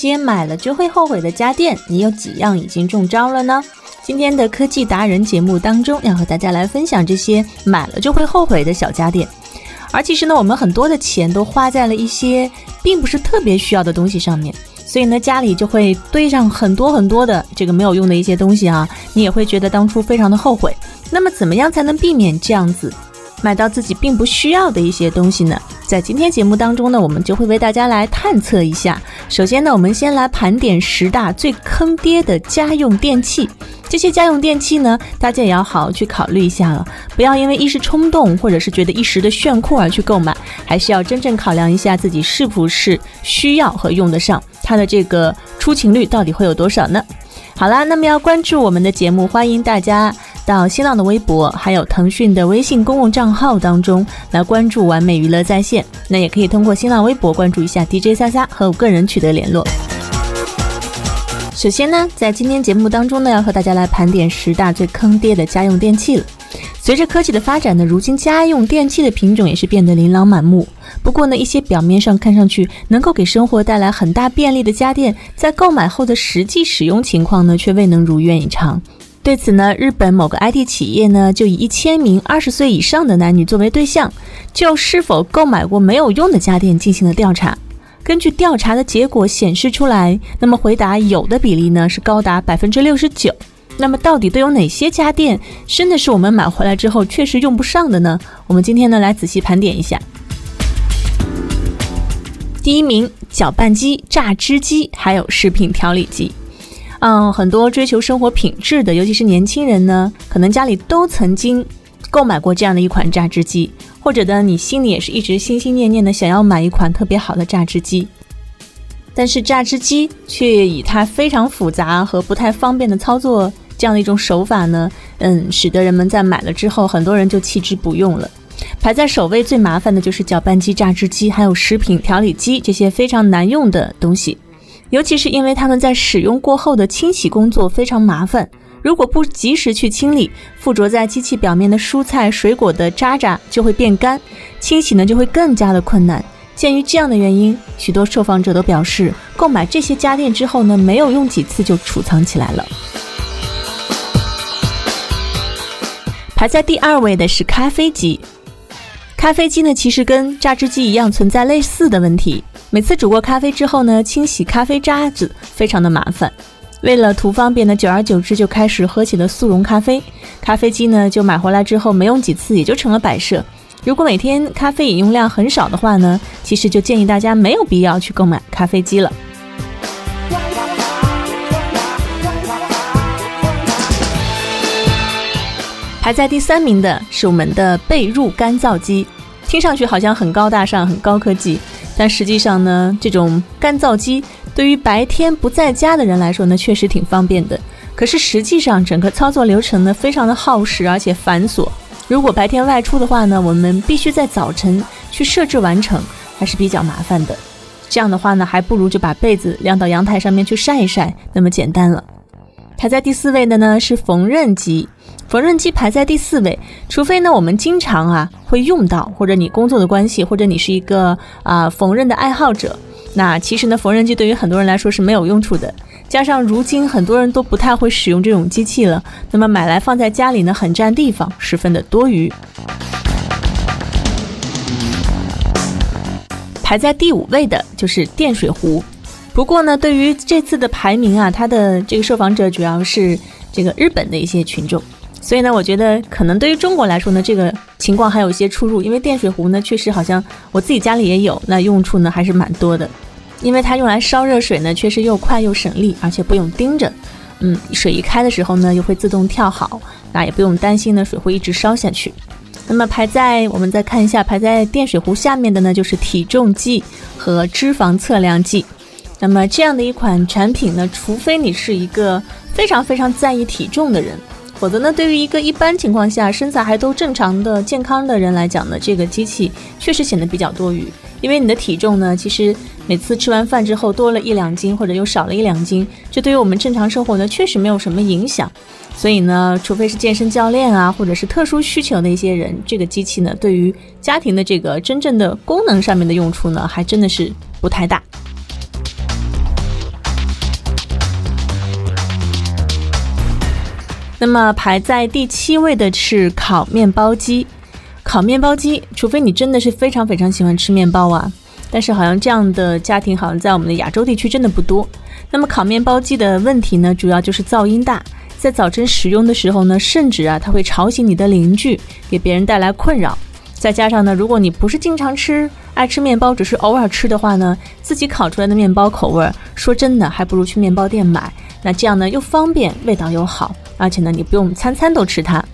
些买了就会后悔的家电，你有几样已经中招了呢？今天的科技达人节目当中，要和大家来分享这些买了就会后悔的小家电。而其实呢，我们很多的钱都花在了一些并不是特别需要的东西上面，所以呢，家里就会堆上很多很多的这个没有用的一些东西啊，你也会觉得当初非常的后悔。那么，怎么样才能避免这样子买到自己并不需要的一些东西呢？在今天节目当中呢，我们就会为大家来探测一下。首先呢，我们先来盘点十大最坑爹的家用电器。这些家用电器呢，大家也要好好去考虑一下了，不要因为一时冲动或者是觉得一时的炫酷而去购买，还是要真正考量一下自己是不是需要和用得上，它的这个出勤率到底会有多少呢？好啦，那么要关注我们的节目，欢迎大家到新浪的微博，还有腾讯的微信公共账号当中来关注完美娱乐在线。那也可以通过新浪微博关注一下 DJ 莎莎和我个人取得联络。首先呢，在今天节目当中呢，要和大家来盘点十大最坑爹的家用电器了。随着科技的发展呢，如今家用电器的品种也是变得琳琅满目。不过呢，一些表面上看上去能够给生活带来很大便利的家电，在购买后的实际使用情况呢，却未能如愿以偿。对此呢，日本某个 IT 企业呢，就以一千名二十岁以上的男女作为对象，就是否购买过没有用的家电进行了调查。根据调查的结果显示出来，那么回答有的比例呢是高达百分之六十九。那么到底都有哪些家电真的是我们买回来之后确实用不上的呢？我们今天呢来仔细盘点一下。第一名，搅拌机、榨汁机，还有食品调理机。嗯，很多追求生活品质的，尤其是年轻人呢，可能家里都曾经购买过这样的一款榨汁机。或者呢，你心里也是一直心心念念的想要买一款特别好的榨汁机，但是榨汁机却以它非常复杂和不太方便的操作这样的一种手法呢，嗯，使得人们在买了之后，很多人就弃之不用了。排在首位最麻烦的就是搅拌机、榨汁机，还有食品调理机这些非常难用的东西，尤其是因为他们在使用过后的清洗工作非常麻烦。如果不及时去清理附着在机器表面的蔬菜、水果的渣渣，就会变干，清洗呢就会更加的困难。鉴于这样的原因，许多受访者都表示，购买这些家电之后呢，没有用几次就储藏起来了。排在第二位的是咖啡机，咖啡机呢其实跟榨汁机一样存在类似的问题，每次煮过咖啡之后呢，清洗咖啡渣子非常的麻烦。为了图方便呢，久而久之就开始喝起了速溶咖啡。咖啡机呢，就买回来之后没用几次，也就成了摆设。如果每天咖啡饮用量很少的话呢，其实就建议大家没有必要去购买咖啡机了。排在第三名的是我们的被褥干燥机，听上去好像很高大上、很高科技，但实际上呢，这种干燥机。对于白天不在家的人来说呢，确实挺方便的。可是实际上，整个操作流程呢，非常的耗时而且繁琐。如果白天外出的话呢，我们必须在早晨去设置完成，还是比较麻烦的。这样的话呢，还不如就把被子晾到阳台上面去晒一晒，那么简单了。排在第四位的呢是缝纫机，缝纫机排在第四位。除非呢我们经常啊会用到，或者你工作的关系，或者你是一个啊缝纫的爱好者。那其实呢，缝纫机对于很多人来说是没有用处的。加上如今很多人都不太会使用这种机器了，那么买来放在家里呢，很占地方，十分的多余。排在第五位的就是电水壶。不过呢，对于这次的排名啊，它的这个受访者主要是这个日本的一些群众，所以呢，我觉得可能对于中国来说呢，这个。情况还有一些出入，因为电水壶呢，确实好像我自己家里也有，那用处呢还是蛮多的。因为它用来烧热水呢，确实又快又省力，而且不用盯着。嗯，水一开的时候呢，又会自动跳好，那也不用担心呢水会一直烧下去。那么排在我们再看一下，排在电水壶下面的呢，就是体重计和脂肪测量计。那么这样的一款产品呢，除非你是一个非常非常在意体重的人，否则呢，对于一个一般情况下身材还都正常的健康的人来讲呢，这个机器确实显得比较多余。因为你的体重呢，其实每次吃完饭之后多了一两斤，或者又少了一两斤，这对于我们正常生活呢，确实没有什么影响。所以呢，除非是健身教练啊，或者是特殊需求的一些人，这个机器呢，对于家庭的这个真正的功能上面的用处呢，还真的是不太大。那么排在第七位的是烤面包机。烤面包机，除非你真的是非常非常喜欢吃面包啊，但是好像这样的家庭好像在我们的亚洲地区真的不多。那么烤面包机的问题呢，主要就是噪音大，在早晨使用的时候呢，甚至啊，它会吵醒你的邻居，给别人带来困扰。再加上呢，如果你不是经常吃、爱吃面包，只是偶尔吃的话呢，自己烤出来的面包口味儿，说真的，还不如去面包店买。那这样呢，又方便，味道又好。而且呢，你不用餐餐都吃它。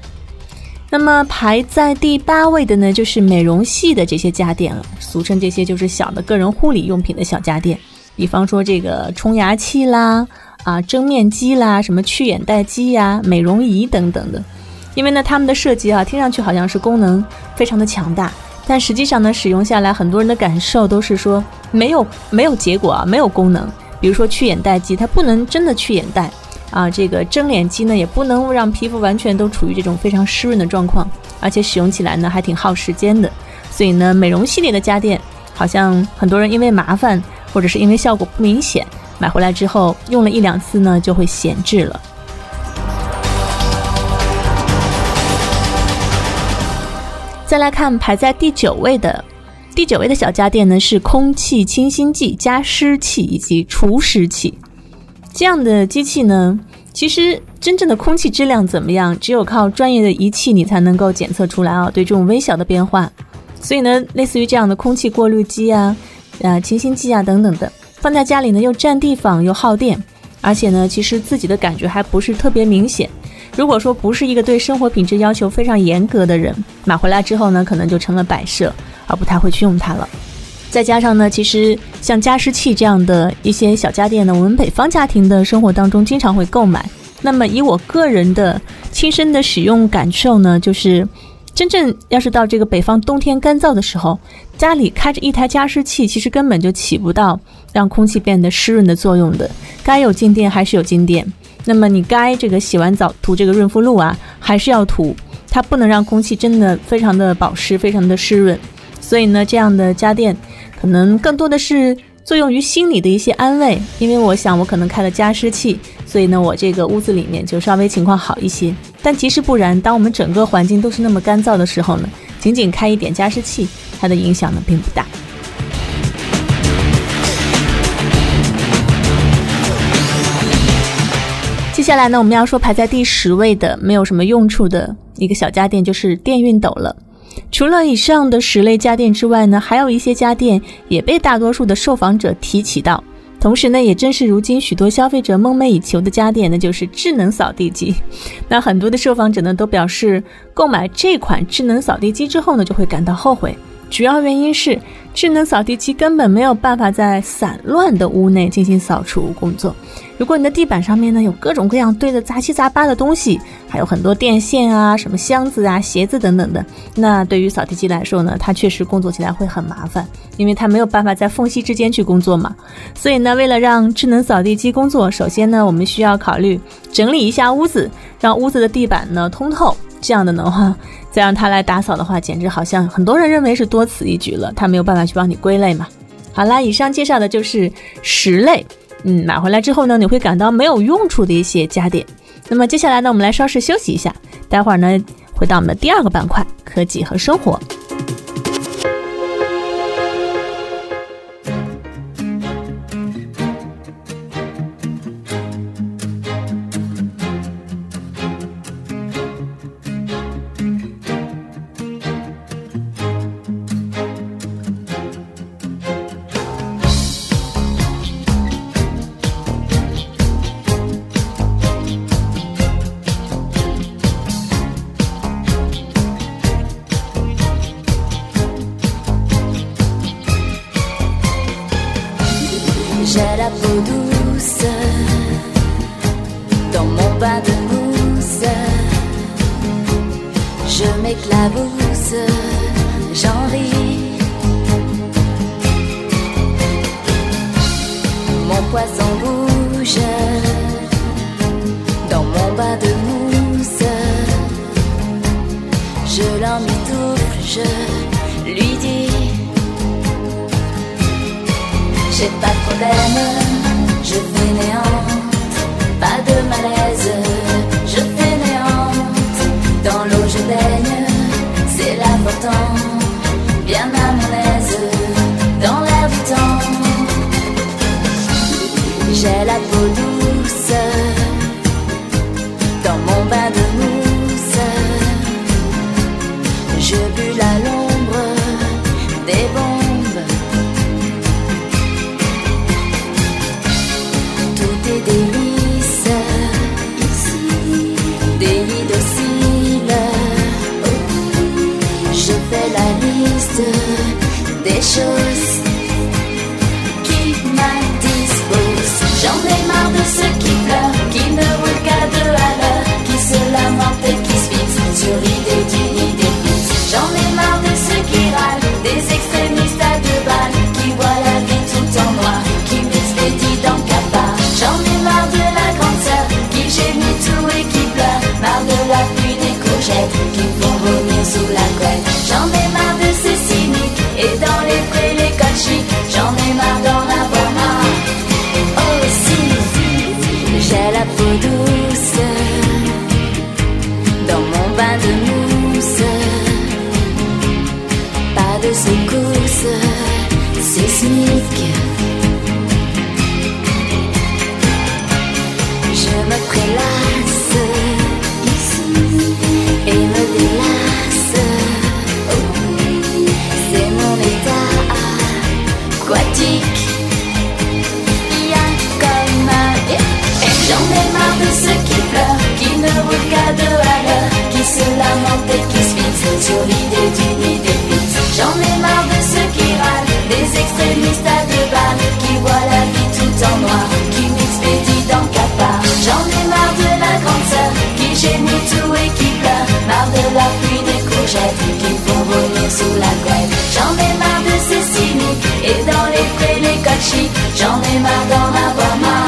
那么排在第八位的呢，就是美容系的这些家电了，俗称这些就是小的个人护理用品的小家电，比方说这个冲牙器啦、啊蒸面机啦、什么去眼袋机呀、美容仪等等的。因为呢，它们的设计啊，听上去好像是功能非常的强大，但实际上呢，使用下来很多人的感受都是说没有没有结果啊，没有功能。比如说去眼袋机，它不能真的去眼袋。啊，这个蒸脸机呢，也不能让皮肤完全都处于这种非常湿润的状况，而且使用起来呢还挺耗时间的。所以呢，美容系列的家电，好像很多人因为麻烦，或者是因为效果不明显，买回来之后用了一两次呢就会闲置了。再来看排在第九位的，第九位的小家电呢是空气清新剂、加湿器以及除湿器。这样的机器呢，其实真正的空气质量怎么样，只有靠专业的仪器你才能够检测出来啊。对这种微小的变化，所以呢，类似于这样的空气过滤机啊、啊清新剂啊等等的，放在家里呢又占地方又耗电，而且呢，其实自己的感觉还不是特别明显。如果说不是一个对生活品质要求非常严格的人，买回来之后呢，可能就成了摆设，而不太会去用它了。再加上呢，其实像加湿器这样的一些小家电呢，我们北方家庭的生活当中经常会购买。那么以我个人的亲身的使用感受呢，就是真正要是到这个北方冬天干燥的时候，家里开着一台加湿器，其实根本就起不到让空气变得湿润的作用的。该有静电还是有静电，那么你该这个洗完澡涂这个润肤露啊，还是要涂，它不能让空气真的非常的保湿，非常的湿润。所以呢，这样的家电。可能更多的是作用于心理的一些安慰，因为我想我可能开了加湿器，所以呢，我这个屋子里面就稍微情况好一些。但其实不然，当我们整个环境都是那么干燥的时候呢，仅仅开一点加湿器，它的影响呢并不大。下来呢，我们要说排在第十位的没有什么用处的一个小家电，就是电熨斗了。除了以上的十类家电之外呢，还有一些家电也被大多数的受访者提起到。同时呢，也正是如今许多消费者梦寐以求的家电，那就是智能扫地机。那很多的受访者呢都表示，购买这款智能扫地机之后呢，就会感到后悔。主要原因是智能扫地机根本没有办法在散乱的屋内进行扫除工作。如果你的地板上面呢有各种各样堆的杂七杂八的东西，还有很多电线啊、什么箱子啊、鞋子等等的，那对于扫地机来说呢，它确实工作起来会很麻烦，因为它没有办法在缝隙之间去工作嘛。所以呢，为了让智能扫地机工作，首先呢，我们需要考虑整理一下屋子，让屋子的地板呢通透。这样的呢话，再让他来打扫的话，简直好像很多人认为是多此一举了。他没有办法去帮你归类嘛。好啦，以上介绍的就是十类。嗯，买回来之后呢，你会感到没有用处的一些家电。那么接下来呢，我们来稍事休息一下，待会儿呢，回到我们的第二个板块——科技和生活。Je m'éclabousse, j'en ris. Mon poisson bouge dans mon bain de mousse. Je l'emmitoufle, je lui dis J'ai pas de problème, je fainéante, pas de malaise, à l'ombre des bombes. qui vont revenir sous la. Qui voient la vie tout en noir, qui m'expédient dans capa. J'en ai marre de la grande sœur, qui gémit tout et qui pleure, marre de la pluie des courgettes, qui font vomir sous la couette. J'en ai marre de ces cyniques, et dans les prés, les chics, j'en ai marre d'en avoir marre.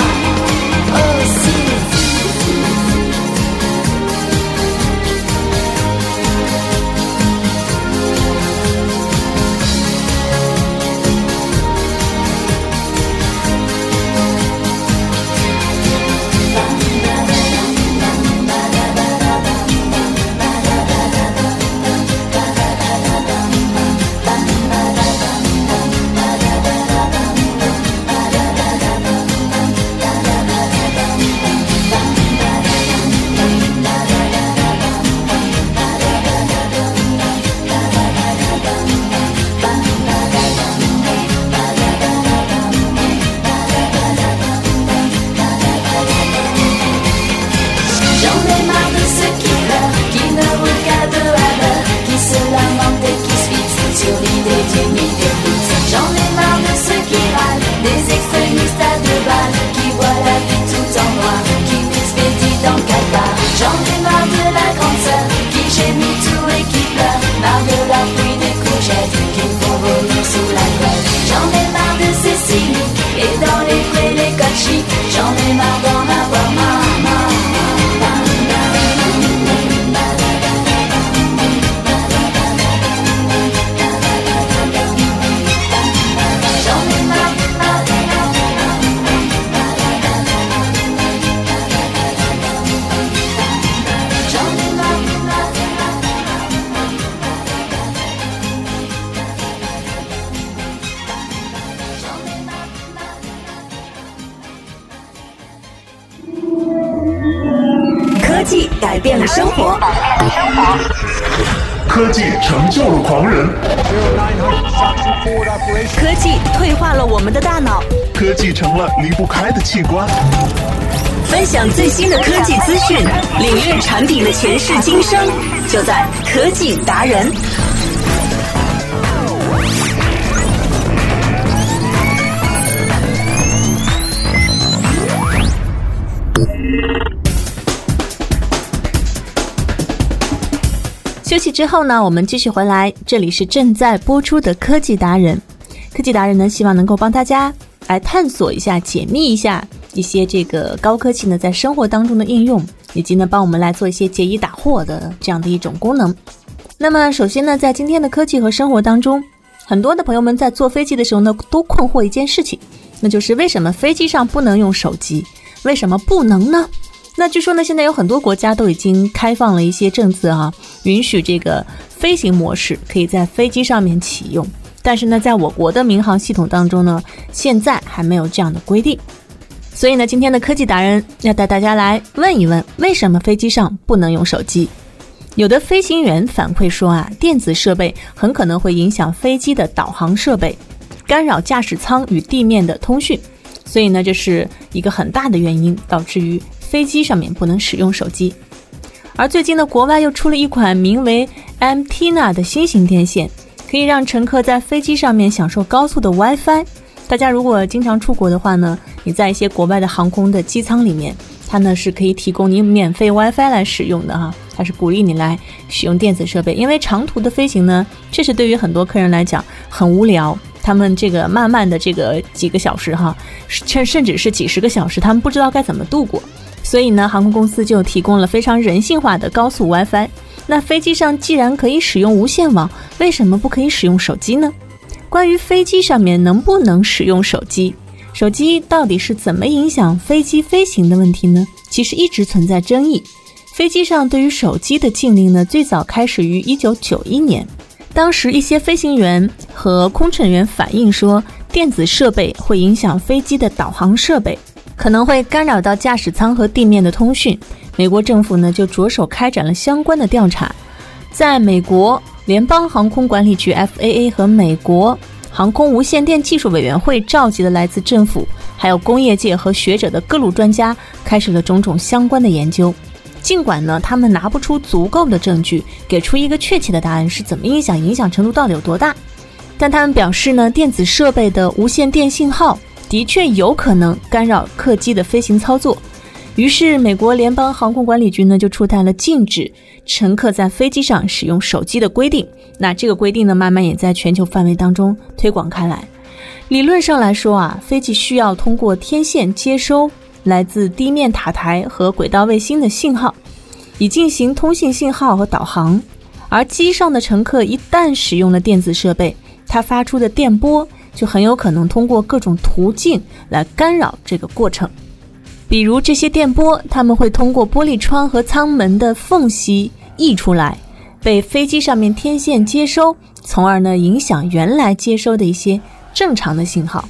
离不开的器官。分享最新的科技资讯，领略产品的前世今生，就在科技达人。休息之后呢，我们继续回来，这里是正在播出的科技达人，科技达人呢，希望能够帮大家。来探索一下、解密一下一些这个高科技呢在生活当中的应用，以及呢帮我们来做一些解疑打惑的这样的一种功能。那么，首先呢，在今天的科技和生活当中，很多的朋友们在坐飞机的时候呢，都困惑一件事情，那就是为什么飞机上不能用手机？为什么不能呢？那据说呢，现在有很多国家都已经开放了一些政策啊，允许这个飞行模式可以在飞机上面启用。但是呢，在我国的民航系统当中呢，现在还没有这样的规定。所以呢，今天的科技达人要带大家来问一问，为什么飞机上不能用手机？有的飞行员反馈说啊，电子设备很可能会影响飞机的导航设备，干扰驾驶舱与地面的通讯。所以呢，这是一个很大的原因，导致于飞机上面不能使用手机。而最近呢，国外又出了一款名为 MTNA 的新型电线，可以让乘客在飞机上面享受高速的 WiFi。大家如果经常出国的话呢，你在一些国外的航空的机舱里面，它呢是可以提供你免费 WiFi 来使用的哈。它是鼓励你来使用电子设备，因为长途的飞行呢，确实对于很多客人来讲很无聊。他们这个慢慢的这个几个小时哈，甚甚至是几十个小时，他们不知道该怎么度过。所以呢，航空公司就提供了非常人性化的高速 WiFi。那飞机上既然可以使用无线网，为什么不可以使用手机呢？关于飞机上面能不能使用手机，手机到底是怎么影响飞机飞行的问题呢？其实一直存在争议。飞机上对于手机的禁令呢，最早开始于一九九一年。当时一些飞行员和空乘员反映说，电子设备会影响飞机的导航设备，可能会干扰到驾驶舱和地面的通讯。美国政府呢就着手开展了相关的调查。在美国联邦航空管理局 （FAA） 和美国航空无线电技术委员会召集的来自政府、还有工业界和学者的各路专家，开始了种种相关的研究。尽管呢，他们拿不出足够的证据，给出一个确切的答案是怎么影响，影响程度到底有多大，但他们表示呢，电子设备的无线电信号的确有可能干扰客机的飞行操作。于是，美国联邦航空管理局呢就出台了禁止乘客在飞机上使用手机的规定。那这个规定呢，慢慢也在全球范围当中推广开来。理论上来说啊，飞机需要通过天线接收。来自地面塔台和轨道卫星的信号，以进行通信信号和导航。而机上的乘客一旦使用了电子设备，它发出的电波就很有可能通过各种途径来干扰这个过程。比如这些电波，他们会通过玻璃窗和舱门的缝隙溢出来，被飞机上面天线接收，从而呢影响原来接收的一些正常的信号。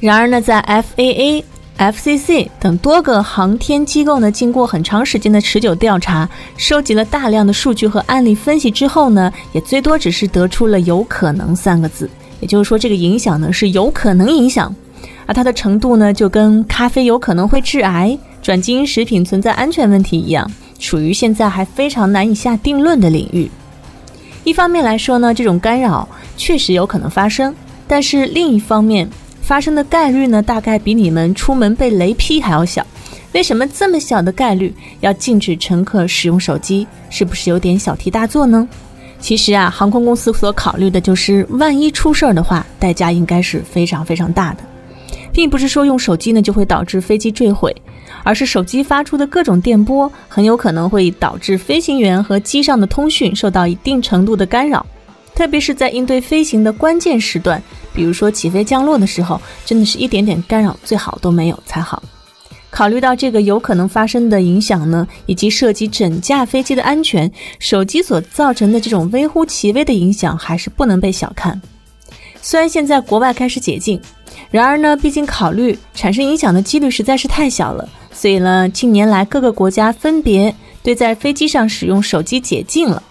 然而呢，在 FAA。FCC 等多个航天机构呢，经过很长时间的持久调查，收集了大量的数据和案例分析之后呢，也最多只是得出了“有可能”三个字。也就是说，这个影响呢是有可能影响，而它的程度呢，就跟咖啡有可能会致癌、转基因食品存在安全问题一样，属于现在还非常难以下定论的领域。一方面来说呢，这种干扰确实有可能发生，但是另一方面，发生的概率呢，大概比你们出门被雷劈还要小。为什么这么小的概率要禁止乘客使用手机？是不是有点小题大做呢？其实啊，航空公司所考虑的就是，万一出事儿的话，代价应该是非常非常大的，并不是说用手机呢就会导致飞机坠毁，而是手机发出的各种电波很有可能会导致飞行员和机上的通讯受到一定程度的干扰。特别是在应对飞行的关键时段，比如说起飞降落的时候，真的是一点点干扰最好都没有才好。考虑到这个有可能发生的影响呢，以及涉及整架飞机的安全，手机所造成的这种微乎其微的影响还是不能被小看。虽然现在国外开始解禁，然而呢，毕竟考虑产生影响的几率实在是太小了，所以呢，近年来各个国家分别对在飞机上使用手机解禁了。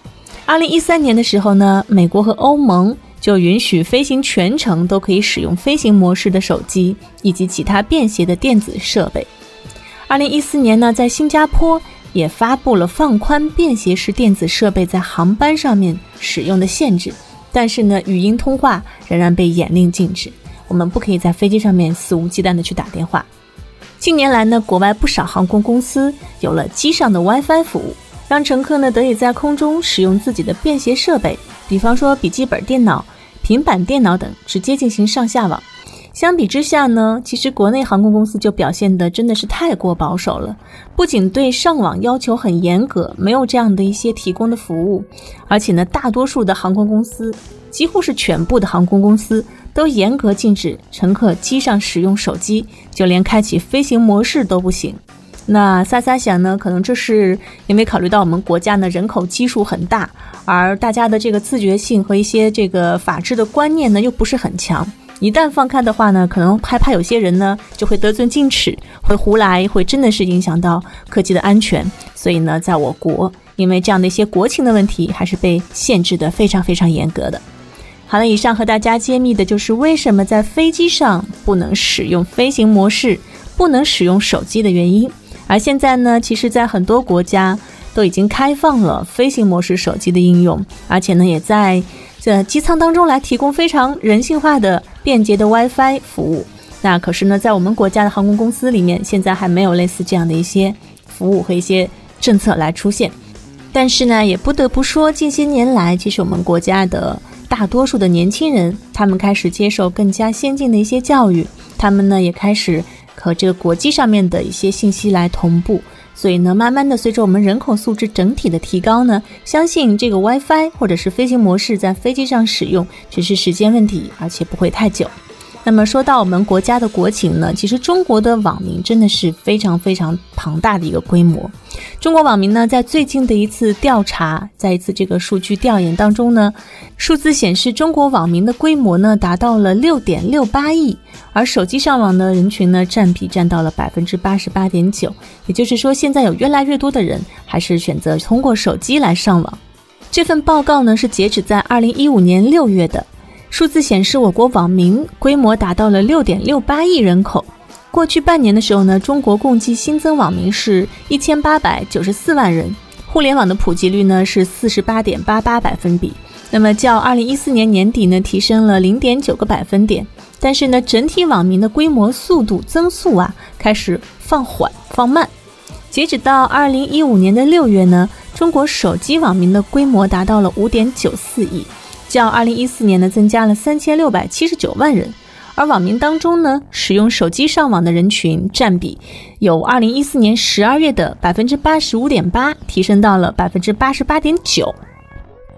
二零一三年的时候呢，美国和欧盟就允许飞行全程都可以使用飞行模式的手机以及其他便携的电子设备。二零一四年呢，在新加坡也发布了放宽便携式电子设备在航班上面使用的限制，但是呢，语音通话仍然被严令禁止。我们不可以在飞机上面肆无忌惮的去打电话。近年来呢，国外不少航空公司有了机上的 WiFi 服务。让乘客呢得以在空中使用自己的便携设备，比方说笔记本电脑、平板电脑等，直接进行上下网。相比之下呢，其实国内航空公司就表现的真的是太过保守了，不仅对上网要求很严格，没有这样的一些提供的服务，而且呢，大多数的航空公司，几乎是全部的航空公司都严格禁止乘客机上使用手机，就连开启飞行模式都不行。那萨萨想呢，可能这是因为考虑到我们国家呢人口基数很大，而大家的这个自觉性和一些这个法治的观念呢又不是很强。一旦放开的话呢，可能害怕有些人呢就会得寸进尺，会胡来，会真的是影响到科技的安全。所以呢，在我国，因为这样的一些国情的问题，还是被限制的非常非常严格的。好了，以上和大家揭秘的就是为什么在飞机上不能使用飞行模式，不能使用手机的原因。而现在呢，其实，在很多国家都已经开放了飞行模式手机的应用，而且呢，也在的机舱当中来提供非常人性化的。便捷的 WiFi 服务，那可是呢，在我们国家的航空公司里面，现在还没有类似这样的一些服务和一些政策来出现。但是呢，也不得不说，近些年来，其实我们国家的大多数的年轻人，他们开始接受更加先进的一些教育，他们呢也开始和这个国际上面的一些信息来同步。所以呢，慢慢的随着我们人口素质整体的提高呢，相信这个 WiFi 或者是飞行模式在飞机上使用只是时间问题，而且不会太久。那么说到我们国家的国情呢，其实中国的网民真的是非常非常庞大的一个规模。中国网民呢，在最近的一次调查，在一次这个数据调研当中呢，数字显示中国网民的规模呢达到了六点六八亿，而手机上网的人群呢占比占到了百分之八十八点九。也就是说，现在有越来越多的人还是选择通过手机来上网。这份报告呢是截止在二零一五年六月的。数字显示，我国网民规模达到了六点六八亿人口。过去半年的时候呢，中国共计新增网民是一千八百九十四万人，互联网的普及率呢是四十八点八八百分比。那么较二零一四年年底呢，提升了零点九个百分点。但是呢，整体网民的规模速度增速啊开始放缓放慢。截止到二零一五年的六月呢，中国手机网民的规模达到了五点九四亿。较二零一四年呢，增加了三千六百七十九万人，而网民当中呢，使用手机上网的人群占比，由二零一四年十二月的百分之八十五点八提升到了百分之八十八点九。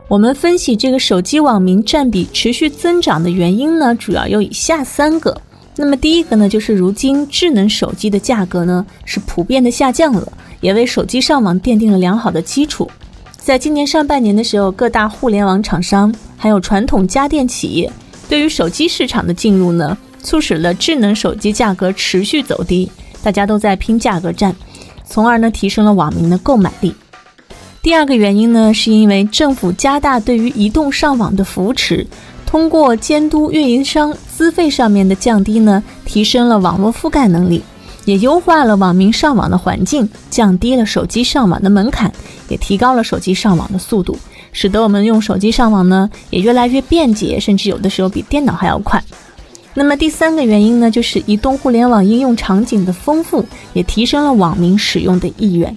我们分析这个手机网民占比持续增长的原因呢，主要有以下三个。那么第一个呢，就是如今智能手机的价格呢是普遍的下降了，也为手机上网奠定了良好的基础。在今年上半年的时候，各大互联网厂商还有传统家电企业对于手机市场的进入呢，促使了智能手机价格持续走低，大家都在拼价格战，从而呢提升了网民的购买力。第二个原因呢，是因为政府加大对于移动上网的扶持，通过监督运营商资费上面的降低呢，提升了网络覆盖能力。也优化了网民上网的环境，降低了手机上网的门槛，也提高了手机上网的速度，使得我们用手机上网呢也越来越便捷，甚至有的时候比电脑还要快。那么第三个原因呢，就是移动互联网应用场景的丰富，也提升了网民使用的意愿。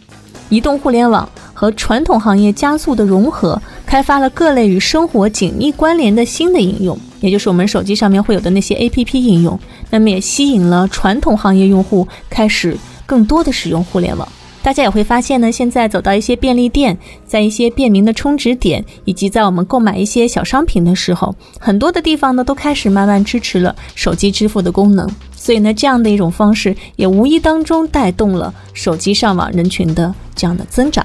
移动互联网和传统行业加速的融合，开发了各类与生活紧密关联的新的应用。也就是我们手机上面会有的那些 A P P 应用，那么也吸引了传统行业用户开始更多的使用互联网。大家也会发现呢，现在走到一些便利店，在一些便民的充值点，以及在我们购买一些小商品的时候，很多的地方呢都开始慢慢支持了手机支付的功能。所以呢，这样的一种方式也无意当中带动了手机上网人群的这样的增长。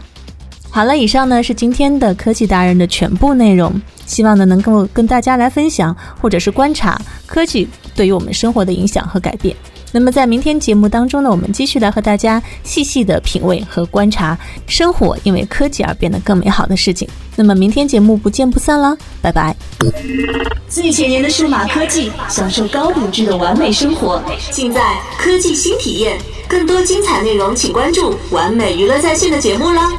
好了，以上呢是今天的科技达人的全部内容。希望呢能够跟大家来分享，或者是观察科技对于我们生活的影响和改变。那么在明天节目当中呢，我们继续来和大家细细的品味和观察生活因为科技而变得更美好的事情。那么明天节目不见不散啦，拜拜！最前沿的数码科技，享受高品质的完美生活，尽在科技新体验。更多精彩内容，请关注完美娱乐在线的节目啦。